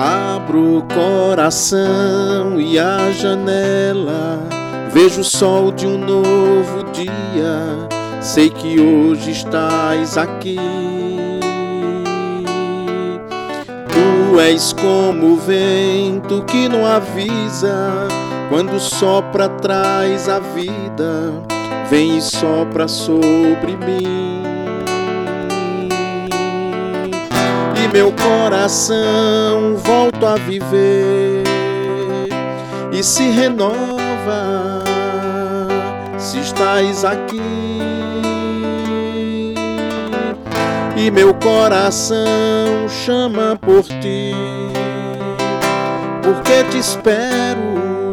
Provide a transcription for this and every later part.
Abro o coração e a janela, vejo o sol de um novo dia. Sei que hoje estás aqui. Tu és como o vento que não avisa, quando sopra traz a vida, vem e sopra sobre mim. Meu coração volta a viver e se renova se estás aqui. E meu coração chama por ti, porque te espero,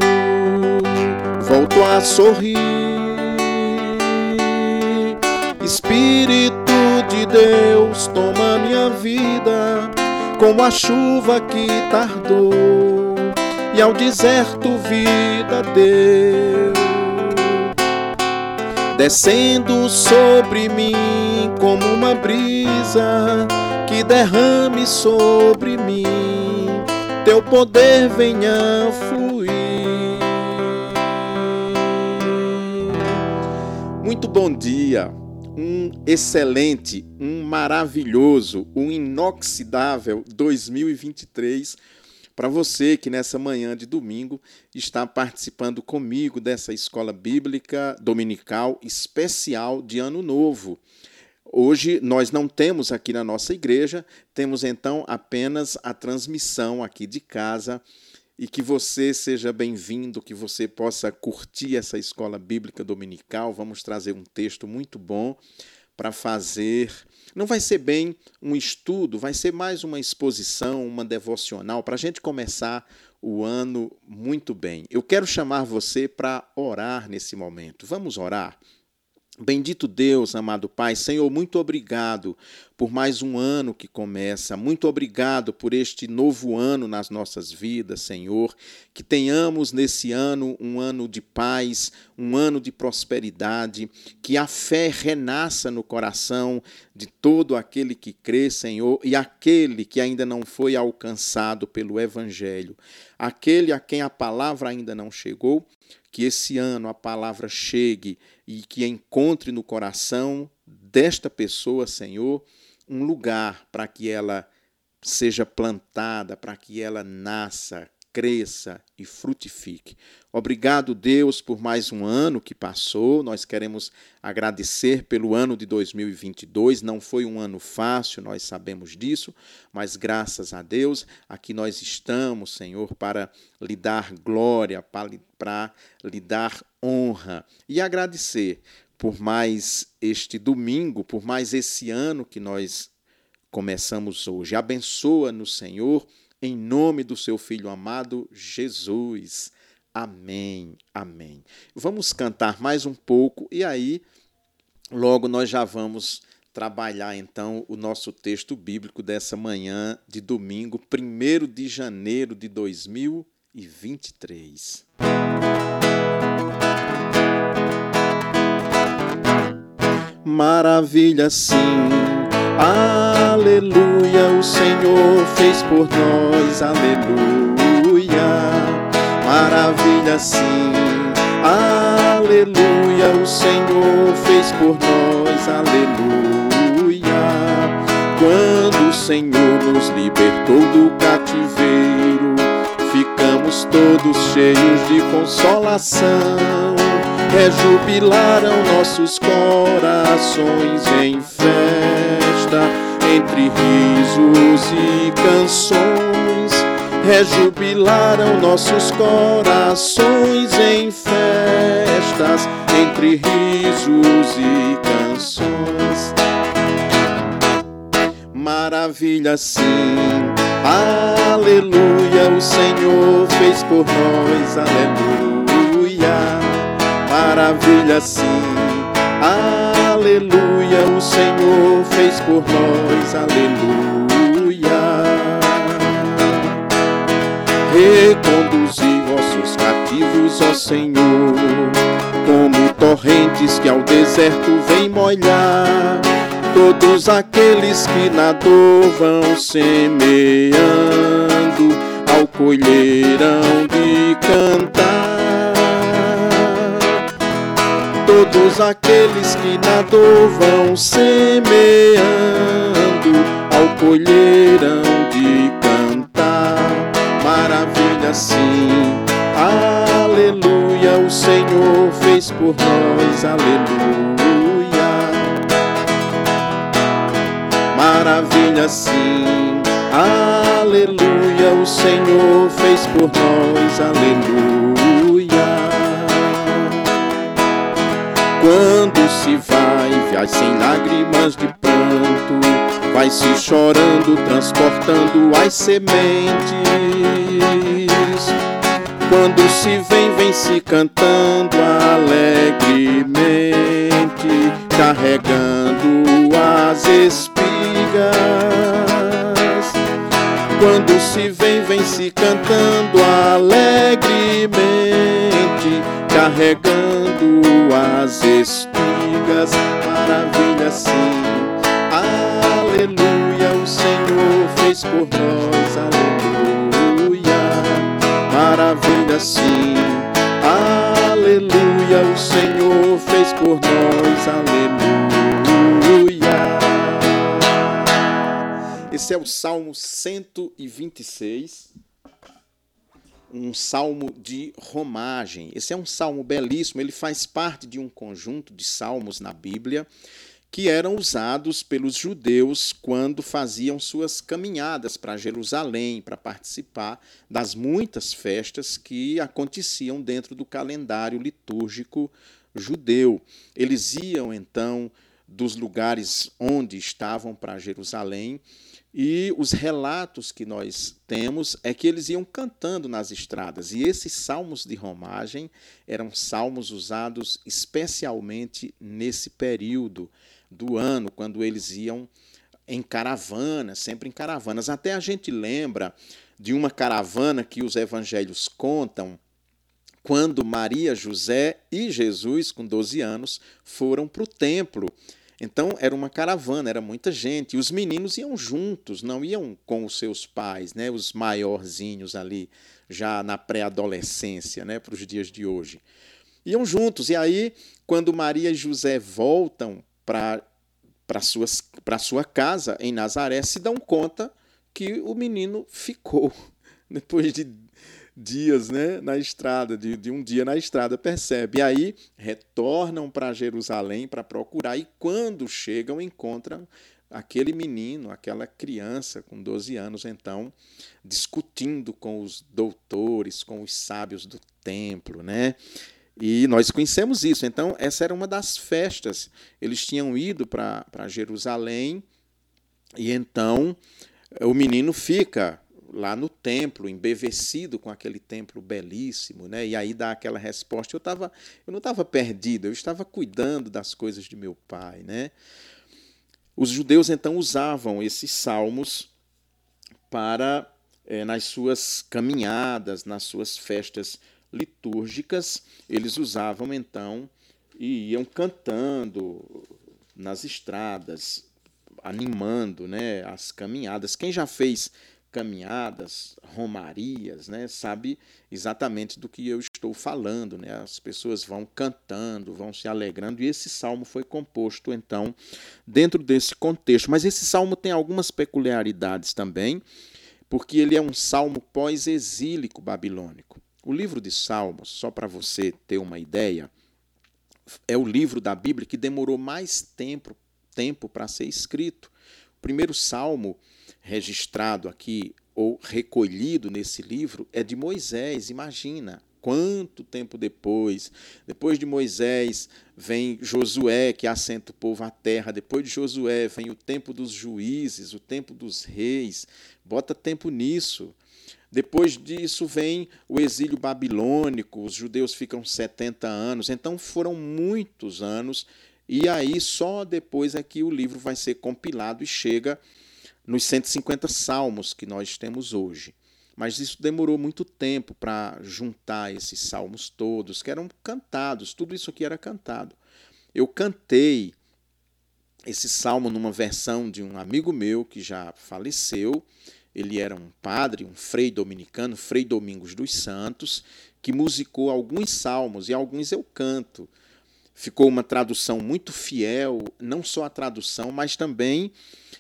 volto a sorrir. Espírito de Deus, toma minha vida, como a chuva que tardou, e ao deserto vida deu, descendo sobre mim como uma brisa que derrame sobre mim, teu poder venha fluir. Muito bom dia um excelente, um maravilhoso, um inoxidável 2023 para você que nessa manhã de domingo está participando comigo dessa escola bíblica dominical especial de Ano Novo. Hoje nós não temos aqui na nossa igreja, temos então apenas a transmissão aqui de casa e que você seja bem-vindo, que você possa curtir essa escola bíblica dominical. Vamos trazer um texto muito bom para fazer. Não vai ser bem um estudo, vai ser mais uma exposição, uma devocional, para a gente começar o ano muito bem. Eu quero chamar você para orar nesse momento. Vamos orar? Bendito Deus, amado Pai, Senhor, muito obrigado por mais um ano que começa. Muito obrigado por este novo ano nas nossas vidas, Senhor. Que tenhamos nesse ano um ano de paz, um ano de prosperidade, que a fé renasça no coração de todo aquele que crê, Senhor, e aquele que ainda não foi alcançado pelo Evangelho, aquele a quem a palavra ainda não chegou que esse ano a palavra chegue e que encontre no coração desta pessoa, Senhor, um lugar para que ela seja plantada, para que ela nasça, cresça e frutifique. Obrigado, Deus, por mais um ano que passou. Nós queremos agradecer pelo ano de 2022. Não foi um ano fácil, nós sabemos disso, mas graças a Deus, aqui nós estamos, Senhor, para lhe dar glória, para lhe dar honra e agradecer por mais este domingo, por mais esse ano que nós começamos hoje. Abençoa-nos, Senhor em nome do seu Filho amado Jesus. Amém, amém. Vamos cantar mais um pouco e aí logo nós já vamos trabalhar então o nosso texto bíblico dessa manhã de domingo, 1 de janeiro de 2023. Maravilha sim Aleluia, o Senhor fez por nós, aleluia. Maravilha sim, aleluia, o Senhor fez por nós, aleluia. Quando o Senhor nos libertou do cativeiro, ficamos todos cheios de consolação. Rejubilaram nossos corações em festa entre risos e canções. Rejubilaram nossos corações em festas entre risos e canções. Maravilha sim, aleluia, o Senhor fez por nós, aleluia. Maravilha sim, aleluia, o Senhor fez por nós, aleluia. Reconduzi vossos cativos, ó Senhor, como torrentes que ao deserto vêm molhar. Todos aqueles que na dor vão semeando colheirão de cantar. Todos aqueles que na dor vão semeando, ao colheirão de cantar. Maravilha sim, aleluia, o Senhor fez por nós, aleluia. Maravilha sim, aleluia, o Senhor fez por nós, aleluia. Quando se vai, vai sem lágrimas de pranto, vai se chorando, transportando as sementes. Quando se vem, vem se cantando alegremente, carregando as espigas. Quando se vem, vem se cantando alegremente, carregando as espigas. Maravilha sim, aleluia, o Senhor fez por nós, aleluia. Maravilha sim, aleluia, o Senhor fez por nós, aleluia. Esse é o Salmo 126, um salmo de romagem. Esse é um salmo belíssimo, ele faz parte de um conjunto de salmos na Bíblia que eram usados pelos judeus quando faziam suas caminhadas para Jerusalém, para participar das muitas festas que aconteciam dentro do calendário litúrgico judeu. Eles iam então dos lugares onde estavam para Jerusalém e os relatos que nós temos é que eles iam cantando nas estradas. E esses salmos de romagem eram salmos usados especialmente nesse período do ano, quando eles iam em caravanas, sempre em caravanas. Até a gente lembra de uma caravana que os evangelhos contam, quando Maria, José e Jesus, com 12 anos, foram para o templo então era uma caravana, era muita gente. E os meninos iam juntos, não iam com os seus pais, né, os maiorzinhos ali, já na pré-adolescência, né, para os dias de hoje. Iam juntos. E aí, quando Maria e José voltam para para sua casa em Nazaré, se dão conta que o menino ficou. Depois de dias né, na estrada, de, de um dia na estrada, percebe. E aí retornam para Jerusalém para procurar, e quando chegam, encontram aquele menino, aquela criança com 12 anos, então, discutindo com os doutores, com os sábios do templo, né? E nós conhecemos isso. Então, essa era uma das festas. Eles tinham ido para Jerusalém e então o menino fica lá no templo, embevecido com aquele templo belíssimo, né? E aí dá aquela resposta. Eu tava, eu não estava perdido, eu estava cuidando das coisas de meu pai, né? Os judeus então usavam esses salmos para é, nas suas caminhadas, nas suas festas litúrgicas, eles usavam então e iam cantando nas estradas, animando, né, as caminhadas. Quem já fez caminhadas, romarias, né, sabe exatamente do que eu estou falando. Né? As pessoas vão cantando, vão se alegrando, e esse salmo foi composto, então, dentro desse contexto. Mas esse salmo tem algumas peculiaridades também, porque ele é um salmo pós-exílico babilônico. O livro de Salmos, só para você ter uma ideia, é o livro da Bíblia que demorou mais tempo tempo para ser escrito. O primeiro salmo registrado aqui ou recolhido nesse livro é de Moisés. Imagina quanto tempo depois. Depois de Moisés vem Josué, que assenta o povo à terra. Depois de Josué vem o tempo dos juízes, o tempo dos reis. Bota tempo nisso. Depois disso vem o exílio babilônico, os judeus ficam 70 anos, então foram muitos anos, e aí só depois é que o livro vai ser compilado e chega nos 150 salmos que nós temos hoje. Mas isso demorou muito tempo para juntar esses salmos todos, que eram cantados, tudo isso aqui era cantado. Eu cantei esse salmo numa versão de um amigo meu que já faleceu, Ele era um padre, um frei dominicano, Frei Domingos dos Santos, que musicou alguns salmos e alguns eu canto. Ficou uma tradução muito fiel, não só a tradução, mas também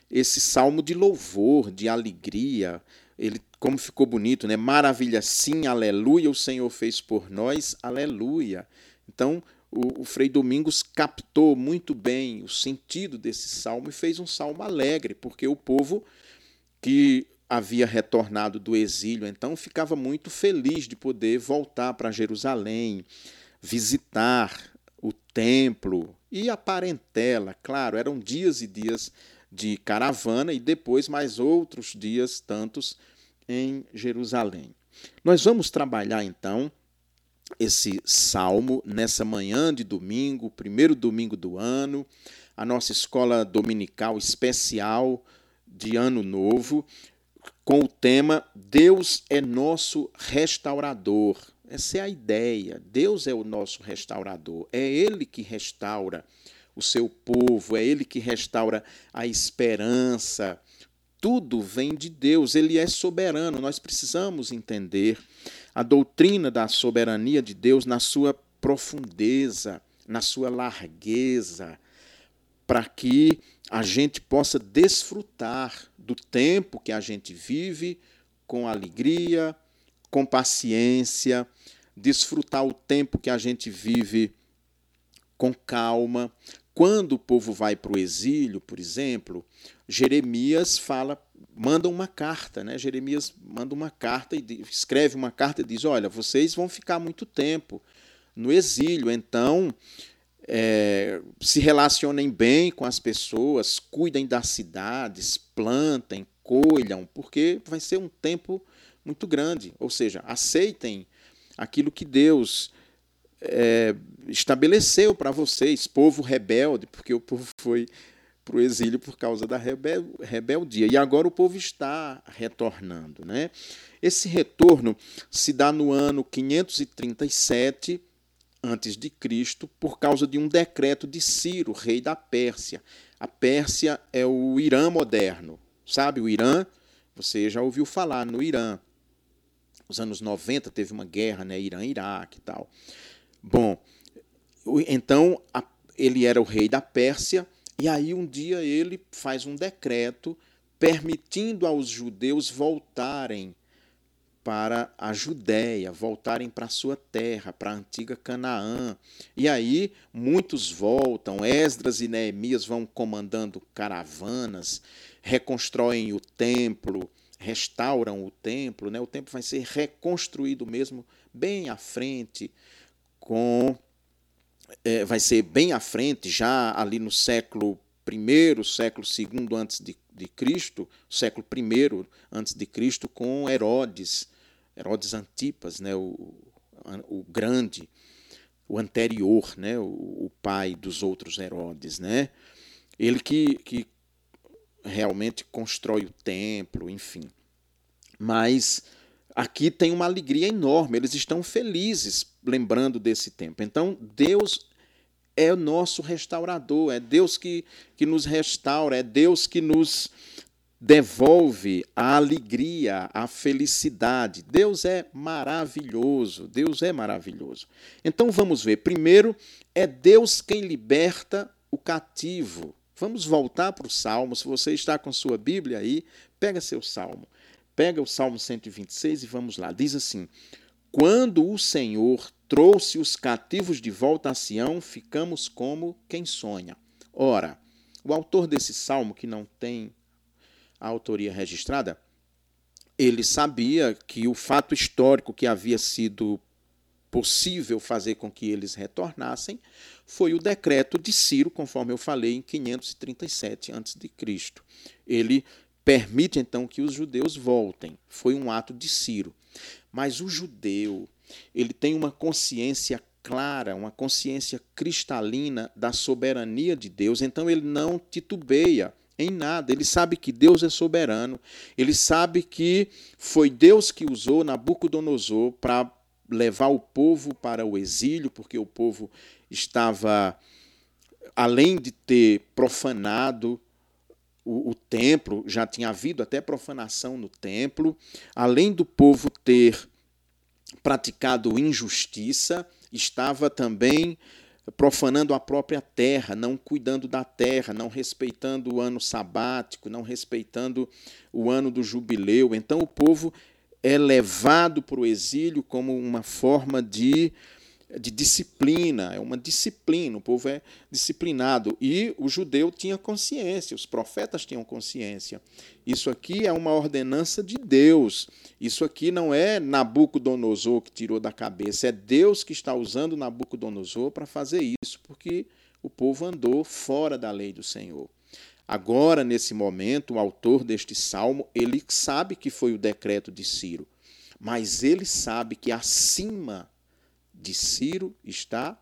esse salmo de louvor, de alegria. Ele como ficou bonito, né? Maravilha, sim, aleluia, o Senhor fez por nós, aleluia. Então, o, o Frei Domingos captou muito bem o sentido desse salmo e fez um salmo alegre, porque o povo que havia retornado do exílio, então ficava muito feliz de poder voltar para Jerusalém, visitar templo e a parentela. Claro, eram dias e dias de caravana e depois mais outros dias tantos em Jerusalém. Nós vamos trabalhar então esse salmo nessa manhã de domingo, primeiro domingo do ano, a nossa escola dominical especial de Ano Novo com o tema Deus é nosso restaurador. Essa é a ideia. Deus é o nosso restaurador. É Ele que restaura o seu povo, é Ele que restaura a esperança. Tudo vem de Deus, Ele é soberano. Nós precisamos entender a doutrina da soberania de Deus na sua profundeza, na sua largueza, para que a gente possa desfrutar do tempo que a gente vive com alegria, com paciência, desfrutar o tempo que a gente vive com calma. Quando o povo vai para o exílio, por exemplo, Jeremias fala, manda uma carta, né? Jeremias manda uma carta e escreve uma carta e diz: Olha, vocês vão ficar muito tempo no exílio, então é, se relacionem bem com as pessoas, cuidem das cidades, plantem, colham, porque vai ser um tempo muito grande. Ou seja, aceitem aquilo que Deus é, estabeleceu para vocês, povo rebelde, porque o povo foi para o exílio por causa da rebel, rebeldia. E agora o povo está retornando. Né? Esse retorno se dá no ano 537 antes de Cristo por causa de um decreto de Ciro, rei da Pérsia. A Pérsia é o Irã moderno. Sabe o Irã? Você já ouviu falar no Irã. Nos anos 90 teve uma guerra, né, Irã-Iraque e tal. Bom, então ele era o rei da Pérsia e aí um dia ele faz um decreto permitindo aos judeus voltarem para a Judéia, voltarem para a sua terra, para a antiga Canaã. E aí muitos voltam, Esdras e Neemias vão comandando caravanas, reconstroem o templo, restauram o templo, né? O templo vai ser reconstruído mesmo bem à frente com é, vai ser bem à frente, já ali no século I, século II antes de, de Cristo, século I antes de Cristo, com Herodes, Herodes Antipas, né, o, o grande, o anterior, né, o, o pai dos outros Herodes, né? Ele que, que realmente constrói o templo, enfim. Mas aqui tem uma alegria enorme, eles estão felizes lembrando desse tempo. Então, Deus é o nosso restaurador, é Deus que, que nos restaura, é Deus que nos devolve a alegria, a felicidade. Deus é maravilhoso, Deus é maravilhoso. Então vamos ver. Primeiro, é Deus quem liberta o cativo. Vamos voltar para o Salmo. Se você está com sua Bíblia aí, pega seu Salmo. Pega o Salmo 126 e vamos lá. Diz assim: Quando o Senhor trouxe os cativos de volta a Sião, ficamos como quem sonha. Ora, o autor desse salmo, que não tem a autoria registrada, ele sabia que o fato histórico que havia sido possível fazer com que eles retornassem foi o decreto de Ciro, conforme eu falei, em 537 a.C. Ele permite então que os judeus voltem. Foi um ato de Ciro. Mas o judeu, ele tem uma consciência clara, uma consciência cristalina da soberania de Deus, então ele não titubeia em nada. Ele sabe que Deus é soberano. Ele sabe que foi Deus que usou Nabucodonosor para levar o povo para o exílio, porque o povo estava, além de ter profanado o, o templo, já tinha havido até profanação no templo, além do povo ter praticado injustiça, estava também profanando a própria terra, não cuidando da terra, não respeitando o ano sabático, não respeitando o ano do jubileu. Então o povo é levado para o exílio como uma forma de de disciplina, é uma disciplina, o povo é disciplinado. E o judeu tinha consciência, os profetas tinham consciência. Isso aqui é uma ordenança de Deus. Isso aqui não é Nabucodonosor que tirou da cabeça, é Deus que está usando Nabucodonosor para fazer isso, porque o povo andou fora da lei do Senhor. Agora, nesse momento, o autor deste salmo, ele sabe que foi o decreto de Ciro, mas ele sabe que acima de Ciro está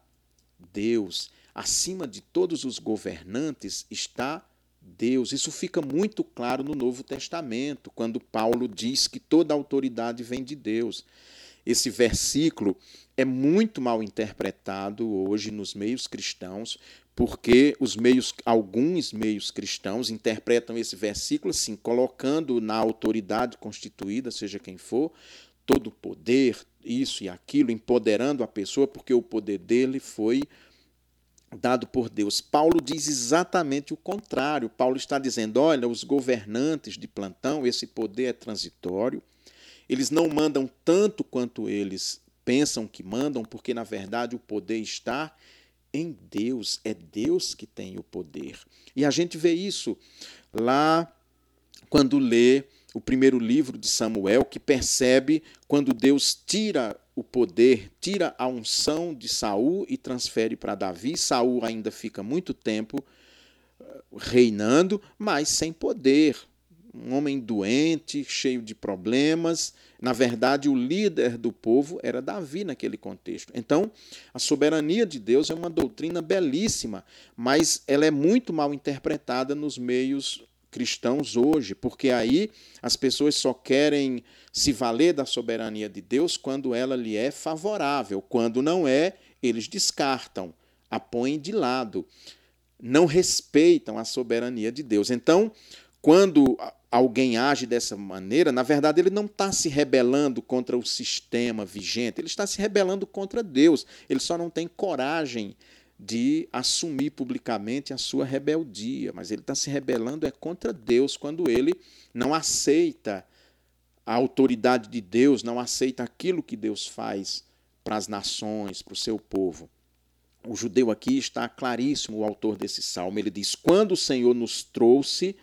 Deus. Acima de todos os governantes está Deus. Isso fica muito claro no Novo Testamento, quando Paulo diz que toda autoridade vem de Deus. Esse versículo é muito mal interpretado hoje nos meios cristãos, porque os meios, alguns meios cristãos interpretam esse versículo assim, colocando na autoridade constituída, seja quem for, todo o poder, isso e aquilo, empoderando a pessoa, porque o poder dele foi dado por Deus. Paulo diz exatamente o contrário. Paulo está dizendo: olha, os governantes de plantão, esse poder é transitório, eles não mandam tanto quanto eles pensam que mandam, porque na verdade o poder está em Deus, é Deus que tem o poder. E a gente vê isso lá quando lê o primeiro livro de Samuel, que percebe quando Deus tira o poder, tira a unção de Saul e transfere para Davi. Saul ainda fica muito tempo eh, reinando, mas sem poder. Um homem doente, cheio de problemas. Na verdade, o líder do povo era Davi naquele contexto. Então, a soberania de Deus é uma doutrina belíssima, mas ela é muito mal interpretada nos meios cristãos hoje, porque aí as pessoas só querem se valer da soberania de Deus quando ela lhe é favorável. Quando não é, eles descartam, a põem de lado, não respeitam a soberania de Deus. Então, quando alguém age dessa maneira, na verdade ele não está se rebelando contra o sistema vigente, ele está se rebelando contra Deus. Ele só não tem coragem de assumir publicamente a sua rebeldia, mas ele está se rebelando é contra Deus quando ele não aceita a autoridade de Deus, não aceita aquilo que Deus faz para as nações, para o seu povo. O judeu aqui está claríssimo, o autor desse salmo. Ele diz: Quando o Senhor nos trouxe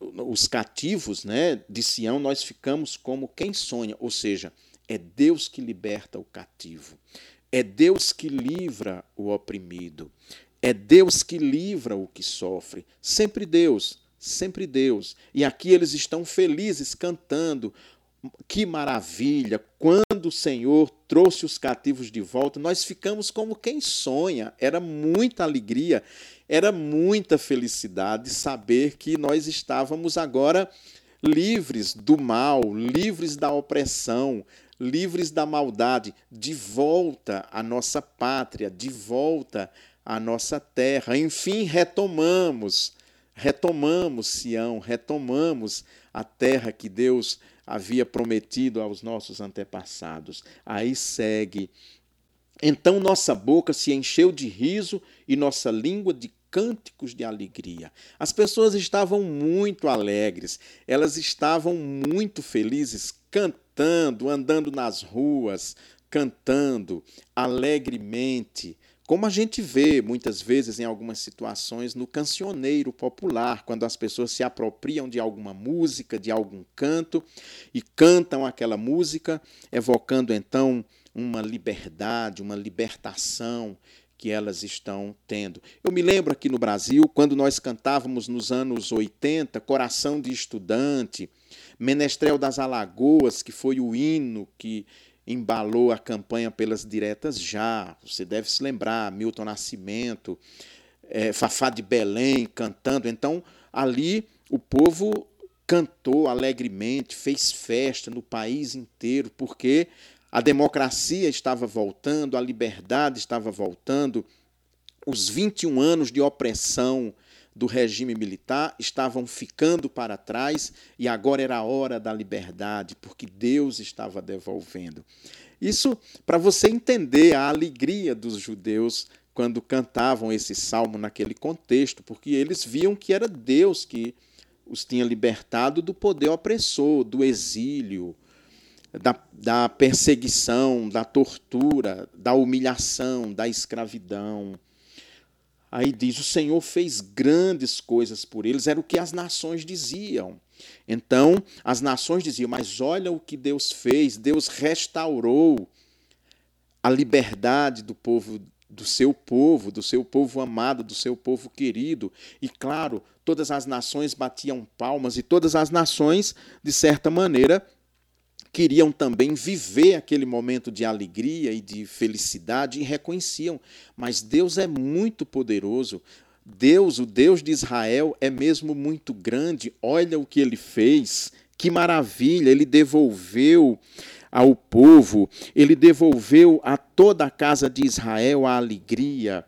os cativos né, de Sião, nós ficamos como quem sonha, ou seja, é Deus que liberta o cativo. É Deus que livra o oprimido. É Deus que livra o que sofre. Sempre Deus, sempre Deus. E aqui eles estão felizes cantando. Que maravilha! Quando o Senhor trouxe os cativos de volta, nós ficamos como quem sonha. Era muita alegria, era muita felicidade saber que nós estávamos agora livres do mal, livres da opressão, livres da maldade, de volta à nossa pátria, de volta à nossa terra. Enfim, retomamos, retomamos Sião, retomamos a terra que Deus havia prometido aos nossos antepassados. Aí segue. Então nossa boca se encheu de riso e nossa língua de cânticos de alegria. As pessoas estavam muito alegres, elas estavam muito felizes, cantando, andando nas ruas, cantando alegremente, como a gente vê muitas vezes em algumas situações no cancioneiro popular, quando as pessoas se apropriam de alguma música, de algum canto e cantam aquela música, evocando então uma liberdade, uma libertação que elas estão tendo. Eu me lembro aqui no Brasil, quando nós cantávamos nos anos 80, Coração de Estudante, Menestrel das Alagoas, que foi o hino que embalou a campanha pelas diretas já. Você deve se lembrar, Milton Nascimento, é, Fafá de Belém cantando. Então, ali o povo cantou alegremente, fez festa no país inteiro, porque a democracia estava voltando, a liberdade estava voltando, os 21 anos de opressão do regime militar estavam ficando para trás e agora era a hora da liberdade, porque Deus estava devolvendo. Isso para você entender a alegria dos judeus quando cantavam esse salmo naquele contexto, porque eles viam que era Deus que os tinha libertado do poder opressor, do exílio, da, da perseguição, da tortura, da humilhação, da escravidão. Aí diz: o Senhor fez grandes coisas por eles, era o que as nações diziam. Então, as nações diziam: mas olha o que Deus fez, Deus restaurou a liberdade do povo do seu povo, do seu povo amado, do seu povo querido. E claro, todas as nações batiam palmas e todas as nações, de certa maneira, queriam também viver aquele momento de alegria e de felicidade e reconheciam. Mas Deus é muito poderoso. Deus, o Deus de Israel, é mesmo muito grande. Olha o que ele fez. Que maravilha! Ele devolveu ao povo, ele devolveu a toda a casa de Israel a alegria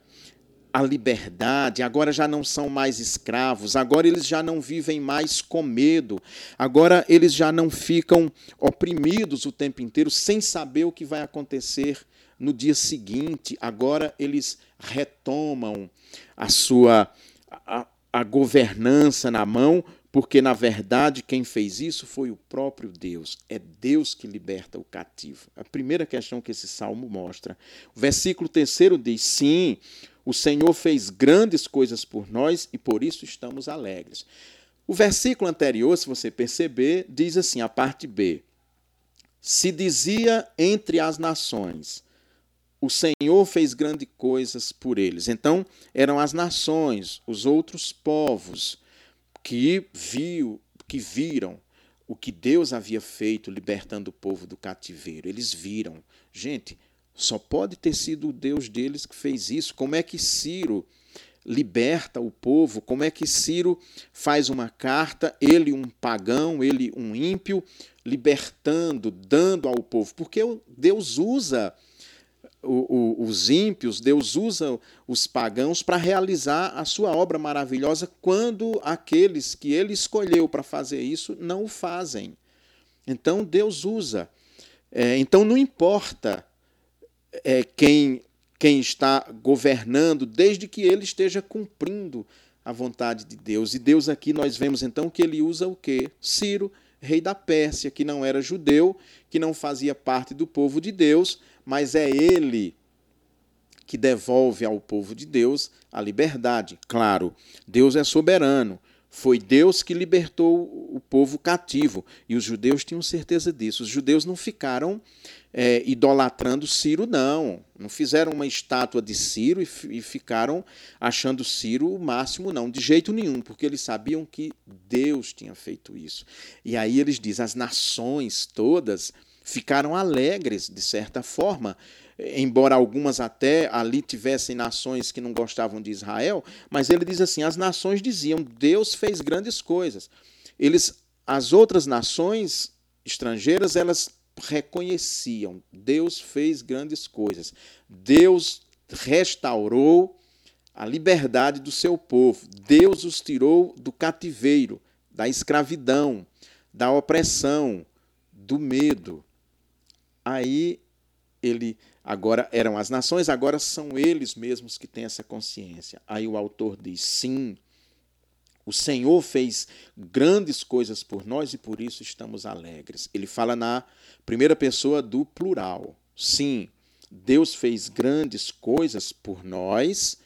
a liberdade, agora já não são mais escravos, agora eles já não vivem mais com medo, agora eles já não ficam oprimidos o tempo inteiro sem saber o que vai acontecer no dia seguinte, agora eles retomam a sua a, a governança na mão, porque na verdade quem fez isso foi o próprio Deus. É Deus que liberta o cativo. A primeira questão que esse salmo mostra. O versículo terceiro diz: Sim, o Senhor fez grandes coisas por nós e por isso estamos alegres. O versículo anterior, se você perceber, diz assim, a parte B: Se dizia entre as nações, o Senhor fez grandes coisas por eles. Então, eram as nações, os outros povos que viu, que viram o que Deus havia feito libertando o povo do cativeiro. Eles viram. Gente, só pode ter sido o Deus deles que fez isso. Como é que Ciro liberta o povo? Como é que Ciro faz uma carta, ele um pagão, ele um ímpio, libertando, dando ao povo? Porque Deus usa os ímpios, Deus usa os pagãos para realizar a sua obra maravilhosa quando aqueles que ele escolheu para fazer isso não o fazem. Então Deus usa. É, então não importa é, quem, quem está governando, desde que ele esteja cumprindo a vontade de Deus. E Deus aqui nós vemos então que ele usa o quê? Ciro, rei da Pérsia, que não era judeu, que não fazia parte do povo de Deus, mas é ele que devolve ao povo de Deus a liberdade. Claro, Deus é soberano. Foi Deus que libertou o povo cativo. E os judeus tinham certeza disso. Os judeus não ficaram é, idolatrando Ciro, não. Não fizeram uma estátua de Ciro e, e ficaram achando Ciro o máximo, não. De jeito nenhum, porque eles sabiam que Deus tinha feito isso. E aí eles dizem: as nações todas ficaram alegres, de certa forma, embora algumas até ali tivessem nações que não gostavam de Israel, mas ele diz assim: as nações diziam, Deus fez grandes coisas. Eles, as outras nações estrangeiras, elas reconheciam: Deus fez grandes coisas. Deus restaurou a liberdade do seu povo. Deus os tirou do cativeiro, da escravidão, da opressão, do medo. Aí ele agora eram as nações, agora são eles mesmos que têm essa consciência. Aí o autor diz: sim, o Senhor fez grandes coisas por nós e por isso estamos alegres. Ele fala na primeira pessoa do plural. Sim, Deus fez grandes coisas por nós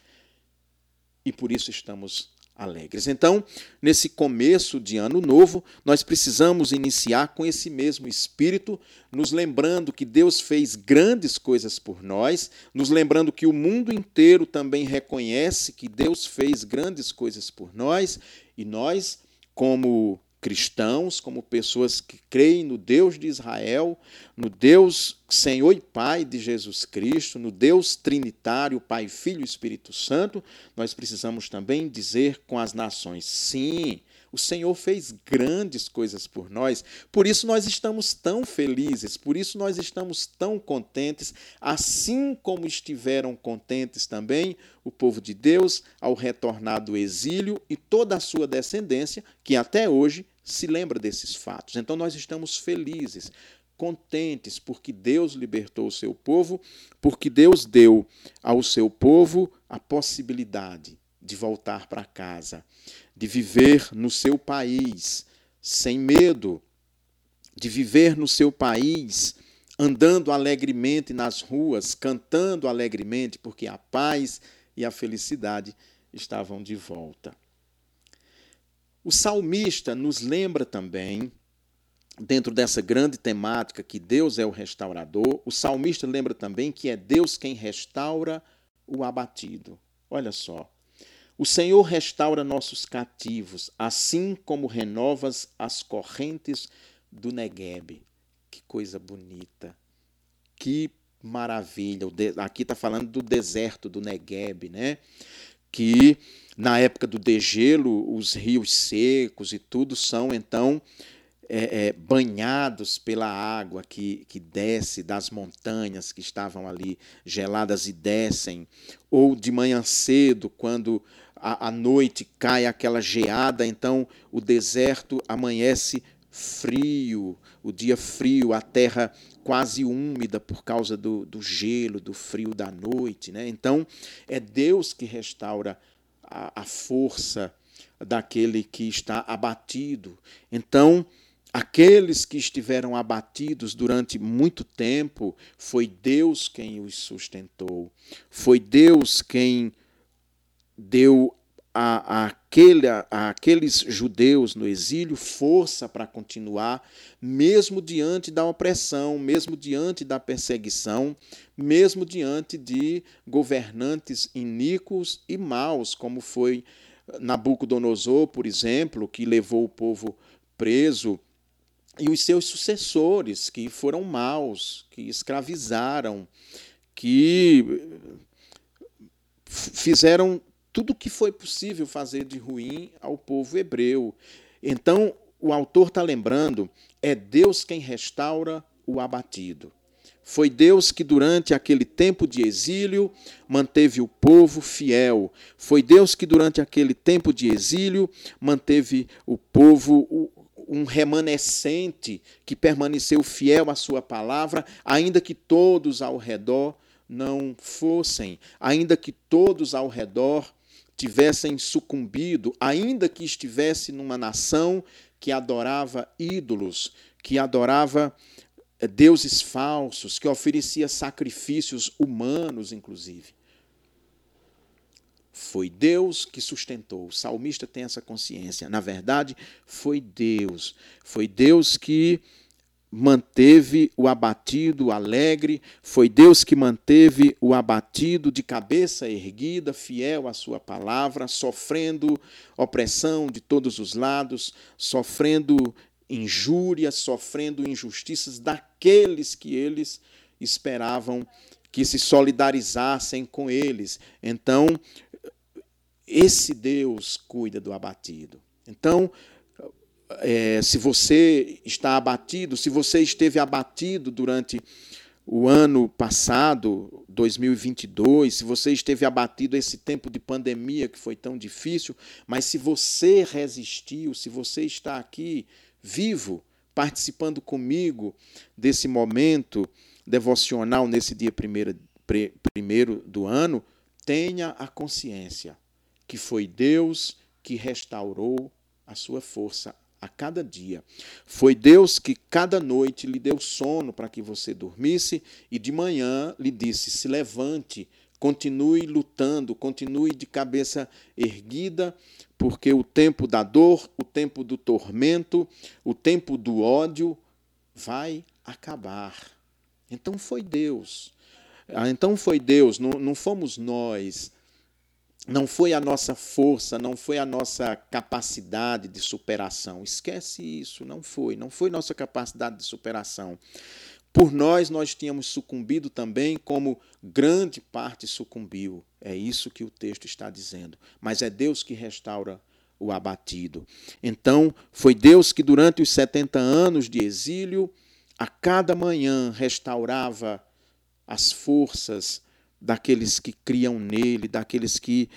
e por isso estamos alegres. Então, nesse começo de ano novo, nós precisamos iniciar com esse mesmo espírito, nos lembrando que Deus fez grandes coisas por nós, nos lembrando que o mundo inteiro também reconhece que Deus fez grandes coisas por nós e nós, como cristãos, como pessoas que creem no Deus de Israel, no Deus Senhor e Pai de Jesus Cristo, no Deus Trinitário, Pai, Filho e Espírito Santo, nós precisamos também dizer com as nações: sim, O Senhor fez grandes coisas por nós, por isso nós estamos tão felizes, por isso nós estamos tão contentes, assim como estiveram contentes também o povo de Deus ao retornar do exílio e toda a sua descendência, que até hoje se lembra desses fatos. Então nós estamos felizes, contentes, porque Deus libertou o seu povo, porque Deus deu ao seu povo a possibilidade de voltar para casa, de viver no seu país sem medo, de viver no seu país andando alegremente nas ruas, cantando alegremente, porque a paz e a felicidade estavam de volta. O salmista nos lembra também, dentro dessa grande temática que Deus é o restaurador, o salmista lembra também que é Deus quem restaura o abatido. Olha só. O Senhor restaura nossos cativos, assim como renovas as correntes do Negueb. Que coisa bonita. Que maravilha. Aqui está falando do deserto do Negueb, né? Que na época do degelo, os rios secos e tudo são então é, é, banhados pela água que, que desce das montanhas que estavam ali geladas e descem, ou de manhã cedo, quando a, noite cai aquela geada, então o deserto amanhece frio, o dia frio, a terra quase úmida por causa do, do gelo, do frio da noite. Né? Então, é Deus que restaura a, a força daquele que está abatido. Então, aqueles que estiveram abatidos durante muito tempo, foi Deus quem os sustentou. Foi Deus quem deu a, aquele, a, aqueles judeus no exílio força para continuar, mesmo diante da opressão, mesmo diante da perseguição, mesmo diante de governantes iníquos e maus, como foi Nabucodonosor, por exemplo, que levou o povo preso, e os seus sucessores, que foram maus, que escravizaram, que fizeram tudo que foi possível fazer de ruim ao povo hebreu. Então, o autor está lembrando: é Deus quem restaura o abatido. Foi Deus que, durante aquele tempo de exílio, manteve o povo fiel. Foi Deus que, durante aquele tempo de exílio, manteve o povo um remanescente que permaneceu fiel à sua palavra, ainda que todos ao redor não fossem, ainda que todos ao redor tivessem sucumbido, ainda que estivesse numa nação que adorava ídolos, que adorava eh, deuses falsos, que oferecia sacrifícios humanos, inclusive. Foi Deus que sustentou. O salmista tem essa consciência. Na verdade, foi Deus. Foi Deus que manteve o abatido alegre, foi Deus que manteve o abatido de cabeça erguida, fiel à sua palavra, sofrendo opressão de todos os lados, sofrendo injúrias, sofrendo injustiças daqueles que eles esperavam que se solidarizassem com eles. Então, esse Deus cuida do abatido. Então, é, se você está abatido, se você esteve abatido durante o ano passado, 2022, se você esteve abatido esse tempo de pandemia que foi tão difícil, mas se você resistiu, se você está aqui vivo, participando comigo desse momento devocional nesse dia primeiro, primeiro do ano, tenha a consciência que foi Deus que restaurou a sua força a cada dia. Foi Deus que cada noite lhe deu sono para que você dormisse e de manhã lhe disse: se levante, continue lutando, continue de cabeça erguida, porque o tempo da dor, o tempo do tormento, o tempo do ódio vai acabar. Então foi Deus. Ah, então foi Deus, não, não fomos nós não foi a nossa força, não foi a nossa capacidade de superação. Esquece isso, não foi, não foi nossa capacidade de superação. Por nós, nós tínhamos sucumbido também, como grande parte sucumbiu. É isso que o texto está dizendo. Mas é Deus que restaura o abatido. Então, foi Deus que, durante os 70 anos de exílio, a cada manhã restaurava as forças daqueles que criam nele, daqueles que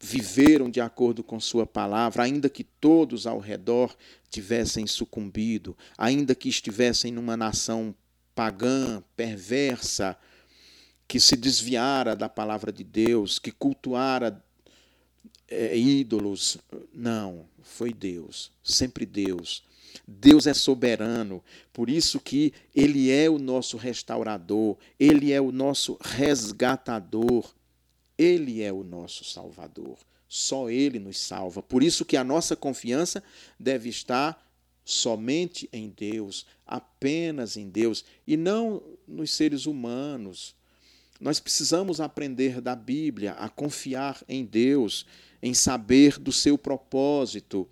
viveram de acordo com Sua palavra, ainda que todos ao redor tivessem sucumbido, ainda que estivessem numa nação pagã, perversa, que se desviara da palavra de Deus, que cultuara é, ídolos. Não, foi Deus, sempre Deus. Deus é soberano, por isso que Ele é o nosso restaurador, Ele é o nosso resgatador, Ele é o nosso Salvador. Só Ele nos salva. Por isso que a nossa confiança deve estar somente em Deus, apenas em Deus, e não nos seres humanos. Nós precisamos aprender da Bíblia a confiar em Deus, em saber do seu propósito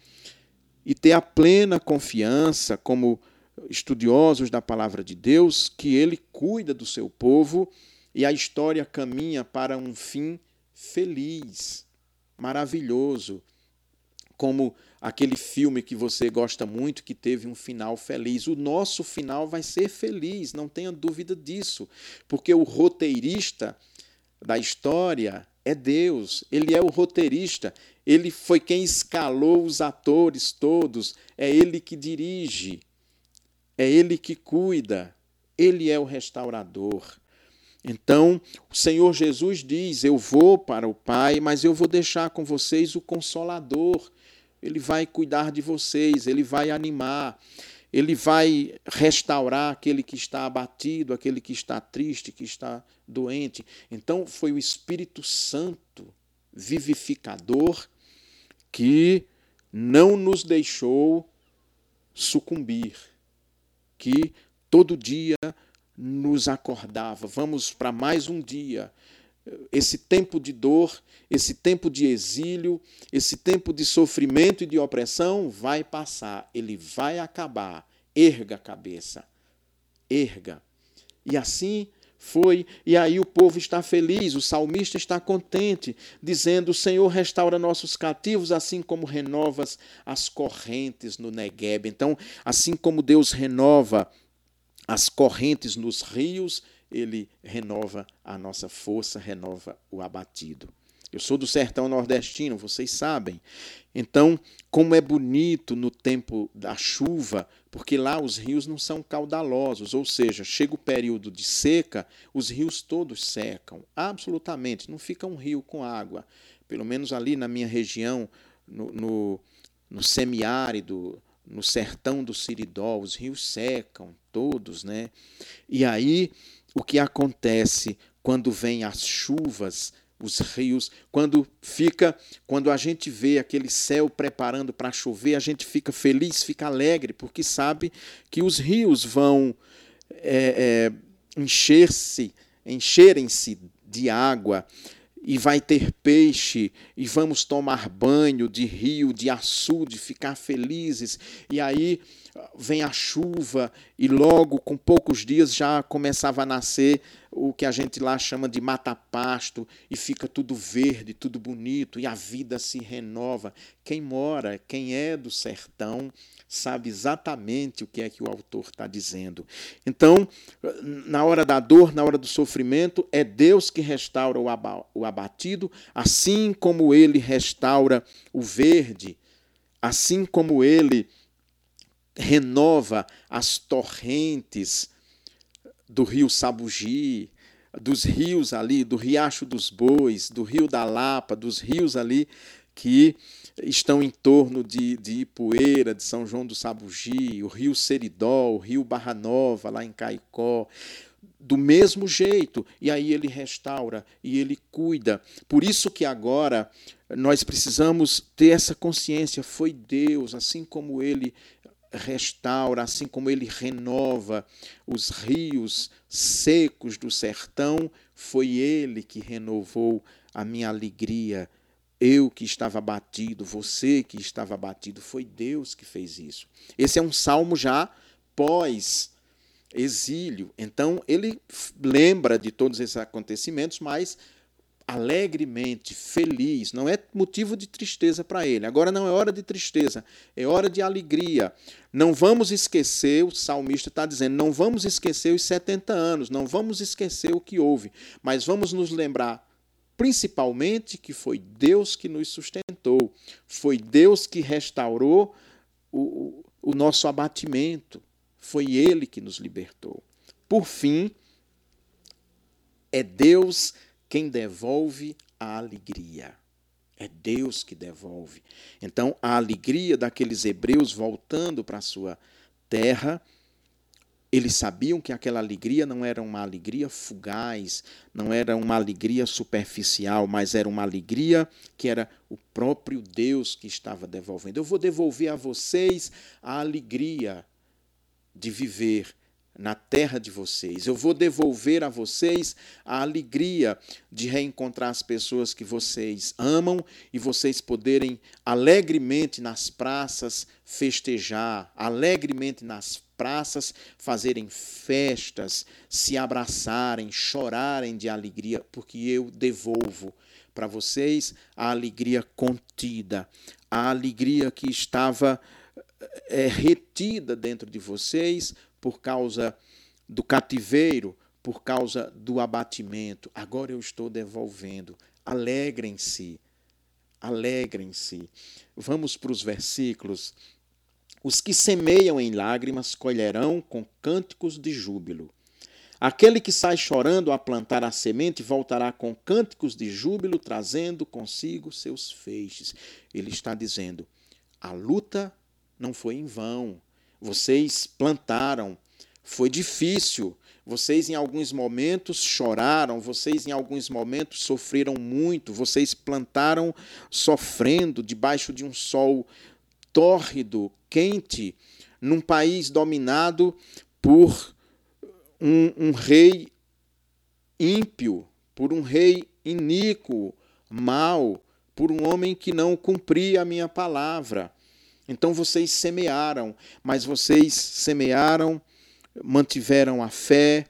e ter a plena confiança, como estudiosos da palavra de Deus, que ele cuida do seu povo e a história caminha para um fim feliz, maravilhoso, como aquele filme que você gosta muito que teve um final feliz. O nosso final vai ser feliz, não tenha dúvida disso, porque o roteirista da história é Deus, ele é o roteirista, ele foi quem escalou os atores todos, é ele que dirige, é ele que cuida, ele é o restaurador. Então, o Senhor Jesus diz: Eu vou para o Pai, mas eu vou deixar com vocês o Consolador. Ele vai cuidar de vocês, ele vai animar, ele vai restaurar aquele que está abatido, aquele que está triste, que está doente. Então, foi o Espírito Santo, vivificador, que não nos deixou sucumbir, que todo dia nos acordava. Vamos para mais um dia. Esse tempo de dor, esse tempo de exílio, esse tempo de sofrimento e de opressão vai passar, ele vai acabar. Erga a cabeça, erga. E assim foi, e aí o povo está feliz, o salmista está contente, dizendo: O Senhor restaura nossos cativos, assim como renovas as correntes no Negueb. Então, assim como Deus renova as correntes nos rios, ele renova a nossa força, renova o abatido. Eu sou do sertão nordestino, vocês sabem. Então, como é bonito no tempo da chuva, porque lá os rios não são caudalosos, ou seja, chega o período de seca, os rios todos secam, absolutamente, não fica um rio com água. Pelo menos ali na minha região, no, no, no semiárido, no sertão do Siridó, os rios secam todos, né? E aí o que acontece quando vem as chuvas, os rios, quando fica, quando a gente vê aquele céu preparando para chover, a gente fica feliz, fica alegre, porque sabe que os rios vão é, é, encher-se, encherem-se de água e vai ter peixe, e vamos tomar banho de rio, de açude, ficar felizes. E aí vem a chuva, e logo, com poucos dias, já começava a nascer o que a gente lá chama de mata-pasto, e fica tudo verde, tudo bonito, e a vida se renova. Quem mora, quem é do sertão, sabe exatamente o que é que o autor está dizendo. Então, na hora da dor, na hora do sofrimento, é Deus que restaura o abatido, assim como ele restaura o verde, assim como ele renova as torrentes do rio Sabugi, dos rios ali, do Riacho dos Bois, do Rio da Lapa, dos rios ali que estão em torno de, de Ipueira, de São João do Sabugi, o Rio Seridó, o Rio Barra Nova, lá em Caicó. Do mesmo jeito, e aí ele restaura e ele cuida. Por isso que agora nós precisamos ter essa consciência: foi Deus, assim como ele restaura, assim como ele renova os rios secos do sertão, foi ele que renovou a minha alegria. Eu que estava batido, você que estava batido, foi Deus que fez isso. Esse é um salmo já pós exílio. Então ele lembra de todos esses acontecimentos, mas alegremente, feliz, não é motivo de tristeza para ele. Agora não é hora de tristeza, é hora de alegria. Não vamos esquecer, o salmista está dizendo, não vamos esquecer os 70 anos, não vamos esquecer o que houve, mas vamos nos lembrar principalmente que foi Deus que nos sustentou, foi Deus que restaurou o, o nosso abatimento, foi Ele que nos libertou. Por fim, é Deus quem devolve a alegria. É Deus que devolve. Então, a alegria daqueles hebreus voltando para a sua terra eles sabiam que aquela alegria não era uma alegria fugaz, não era uma alegria superficial, mas era uma alegria que era o próprio Deus que estava devolvendo. Eu vou devolver a vocês a alegria de viver na terra de vocês. Eu vou devolver a vocês a alegria de reencontrar as pessoas que vocês amam e vocês poderem alegremente nas praças festejar, alegremente nas praças fazerem festas, se abraçarem, chorarem de alegria, porque eu devolvo para vocês a alegria contida, a alegria que estava é, retida dentro de vocês por causa do cativeiro, por causa do abatimento. Agora eu estou devolvendo. Alegrem-se, alegrem-se. Vamos para os versículos. Os que semeiam em lágrimas colherão com cânticos de júbilo. Aquele que sai chorando a plantar a semente voltará com cânticos de júbilo, trazendo consigo seus feixes. Ele está dizendo: a luta não foi em vão, vocês plantaram, foi difícil. Vocês em alguns momentos choraram, vocês em alguns momentos sofreram muito, vocês plantaram sofrendo debaixo de um sol tórrido, quente, num país dominado por um, um rei ímpio, por um rei iníquo, mau, por um homem que não cumpria a minha palavra. Então vocês semearam, mas vocês semearam, mantiveram a fé,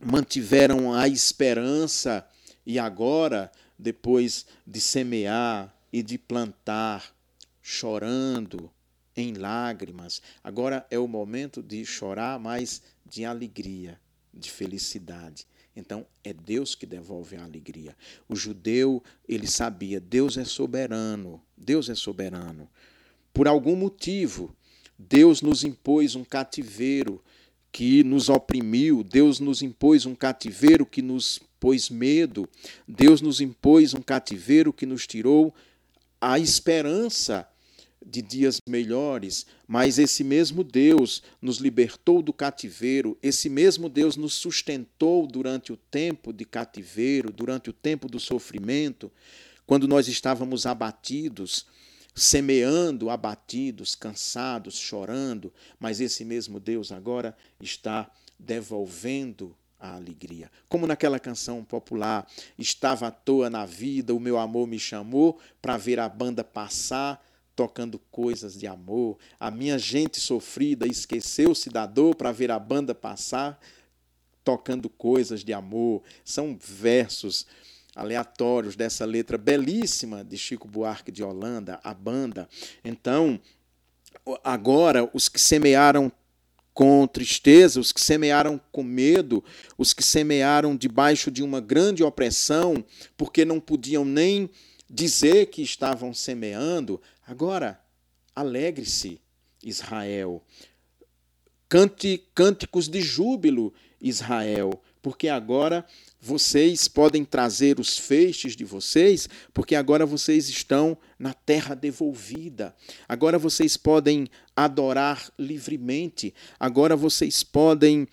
mantiveram a esperança, e agora, depois de semear e de plantar, chorando, em lágrimas, agora é o momento de chorar, mas de alegria, de felicidade. Então é Deus que devolve a alegria. O judeu, ele sabia, Deus é soberano, Deus é soberano. Por algum motivo, Deus nos impôs um cativeiro que nos oprimiu, Deus nos impôs um cativeiro que nos pôs medo, Deus nos impôs um cativeiro que nos tirou a esperança de dias melhores, mas esse mesmo Deus nos libertou do cativeiro, esse mesmo Deus nos sustentou durante o tempo de cativeiro, durante o tempo do sofrimento, quando nós estávamos abatidos, semeando abatidos, cansados, chorando, mas esse mesmo Deus agora está devolvendo a alegria. Como naquela canção popular, estava à toa na vida, o meu amor me chamou para ver a banda passar, tocando coisas de amor. A minha gente sofrida esqueceu-se da dor para ver a banda passar, tocando coisas de amor. São versos aleatórios dessa letra belíssima de Chico Buarque de Holanda, a banda. Então, agora os que semearam com tristeza, os que semearam com medo, os que semearam debaixo de uma grande opressão, porque não podiam nem dizer que estavam semeando. Agora, alegre-se, Israel. Cante cânticos de júbilo, Israel, porque agora vocês podem trazer os feixes de vocês, porque agora vocês estão na terra devolvida. Agora vocês podem adorar livremente. Agora vocês podem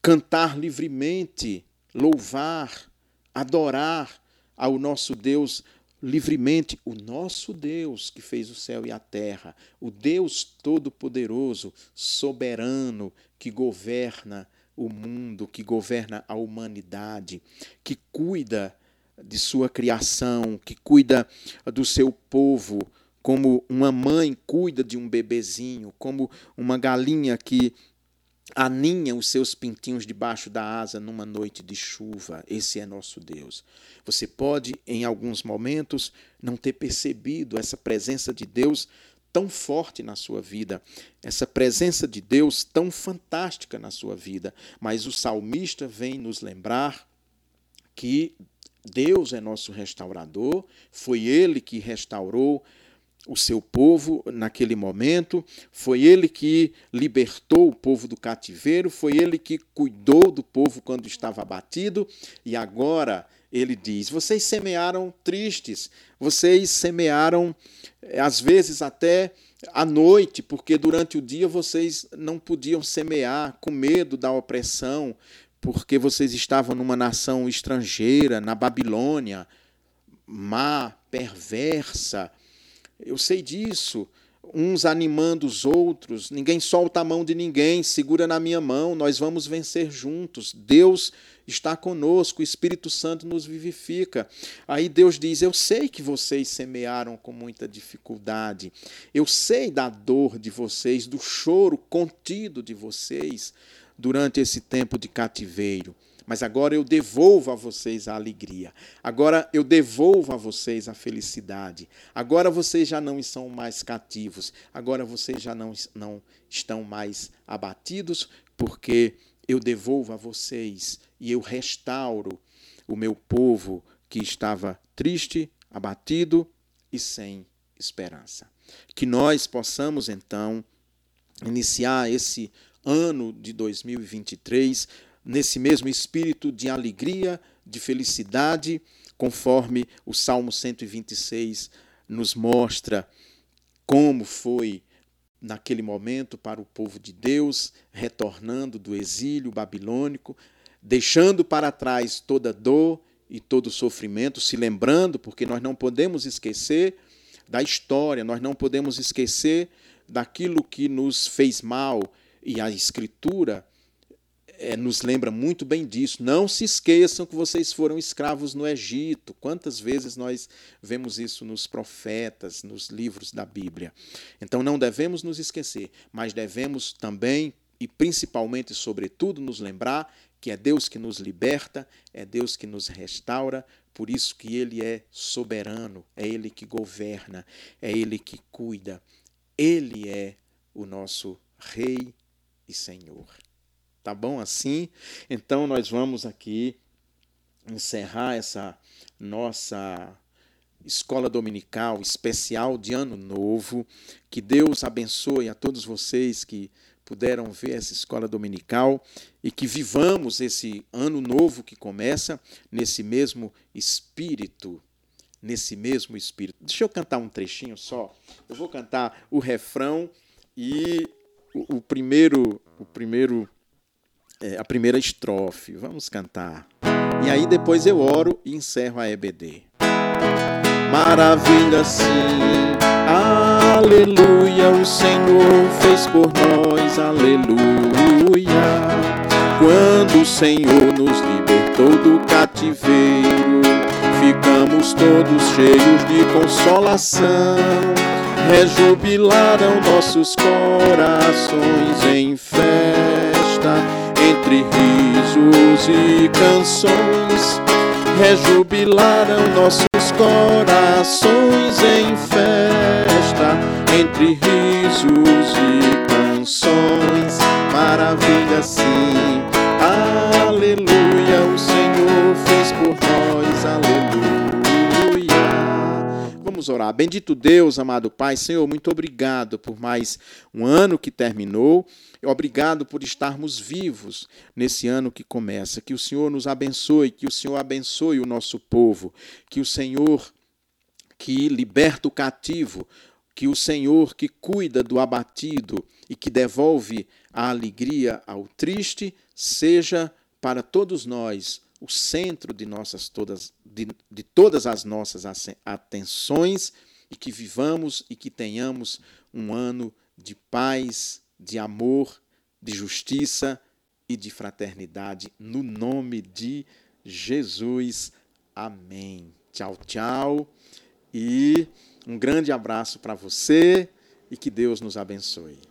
cantar livremente, louvar, adorar ao nosso Deus livremente. O nosso Deus que fez o céu e a terra, o Deus todo-poderoso, soberano, que governa o mundo, que governa a humanidade, que cuida de sua criação, que cuida do seu povo, como uma mãe cuida de um bebezinho, como uma galinha que aninha os seus pintinhos debaixo da asa numa noite de chuva. Esse é nosso Deus. Você pode, em alguns momentos, não ter percebido essa presença de Deus tão forte na sua vida, essa presença de Deus tão fantástica na sua vida, mas o salmista vem nos lembrar que Deus é nosso restaurador, foi Ele que restaurou o seu povo naquele momento, foi ele que libertou o povo do cativeiro, foi ele que cuidou do povo quando estava abatido, e agora ele diz: vocês semearam tristes, vocês semearam, eh, às vezes até à noite, porque durante o dia vocês não podiam semear, com medo da opressão, porque vocês estavam numa nação estrangeira, na Babilônia, má, perversa eu sei disso. Uns animando os outros, ninguém solta a mão de ninguém, segura na minha mão, nós vamos vencer juntos. Deus está conosco, o Espírito Santo nos vivifica. Aí Deus diz: Eu sei que vocês semearam com muita dificuldade, eu sei da dor de vocês, do choro contido de vocês durante esse tempo de cativeiro mas agora eu devolvo a vocês a alegria. Agora eu devolvo a vocês a felicidade. Agora vocês já não são mais cativos. Agora vocês já não, não estão mais abatidos, porque eu devolvo a vocês e eu restauro o meu povo que estava triste, abatido e sem esperança. Que nós possamos então iniciar esse ano de 2023 nesse mesmo espírito de alegria, de felicidade, conforme o Salmo 126 nos mostra como foi naquele momento para o povo de Deus, retornando do exílio babilônico, deixando para trás toda dor e todo sofrimento, se lembrando, porque nós não podemos esquecer da história, nós não podemos esquecer daquilo que nos fez mal, e a Escritura é, nos lembra muito bem disso. Não se esqueçam que vocês foram escravos no Egito. Quantas vezes nós vemos isso nos profetas, nos livros da Bíblia? Então não devemos nos esquecer, mas devemos também e principalmente, sobretudo, nos lembrar que é Deus que nos liberta, é Deus que nos restaura, por isso que Ele é soberano, é Ele que governa, é Ele que cuida, Ele é o nosso Rei e Senhor. Tá bom assim? Então nós vamos aqui encerrar essa nossa escola dominical especial de Ano Novo. Que Deus abençoe a todos vocês que puderam ver essa escola dominical e que vivamos esse ano novo que começa nesse mesmo espírito, nesse mesmo espírito. Deixa eu cantar um trechinho só. Eu vou cantar o refrão e o, o primeiro, o primeiro é, a primeira estrofe. Vamos cantar. E aí depois eu oro e encerro a EBD. Maravilha sim, aleluia, o Senhor fez por nós, aleluia. Quando o Senhor nos libertou do cativeiro, ficamos todos cheios de consolação. Rejubilaram nossos corações em festa entre risos e canções, rejubilaram nossos corações em festa, entre risos e canções, maravilha sim, aleluia, o Senhor fez por nós, aleluia. Vamos orar. Bendito Deus, amado Pai, Senhor, muito obrigado por mais um ano que terminou. Obrigado por estarmos vivos nesse ano que começa. Que o Senhor nos abençoe, que o Senhor abençoe o nosso povo, que o Senhor que liberta o cativo, que o Senhor que cuida do abatido e que devolve a alegria ao triste, seja para todos nós o centro de nossas todas de, de todas as nossas atenções e que vivamos e que tenhamos um ano de paz, de amor, de justiça e de fraternidade, no nome de Jesus. Amém. Tchau, tchau. E um grande abraço para você e que Deus nos abençoe.